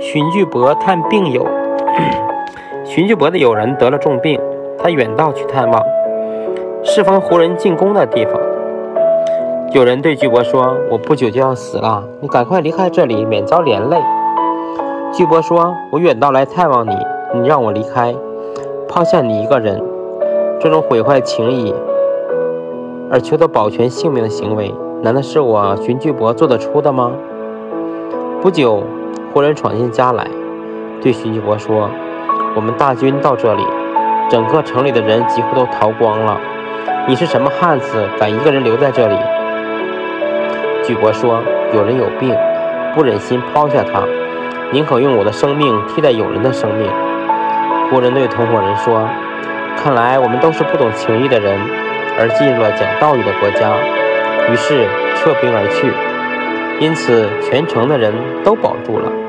荀巨伯探病友。荀巨伯的友人得了重病，他远道去探望。适逢胡人进攻的地方，有人对巨伯说：“我不久就要死了，你赶快离开这里，免遭连累。”巨伯说：“我远道来探望你，你让我离开，抛下你一个人，这种毁坏情谊而求得保全性命的行为，难道是我荀巨伯做得出的吗？”不久，胡人闯进家来，对徐巨伯说：“我们大军到这里，整个城里的人几乎都逃光了。你是什么汉子，敢一个人留在这里？”巨伯说：“有人有病，不忍心抛下他，宁可用我的生命替代友人的生命。”胡人对同伙人说：“看来我们都是不懂情义的人，而进入了讲道义的国家。”于是撤兵而去。因此，全城的人都保住了。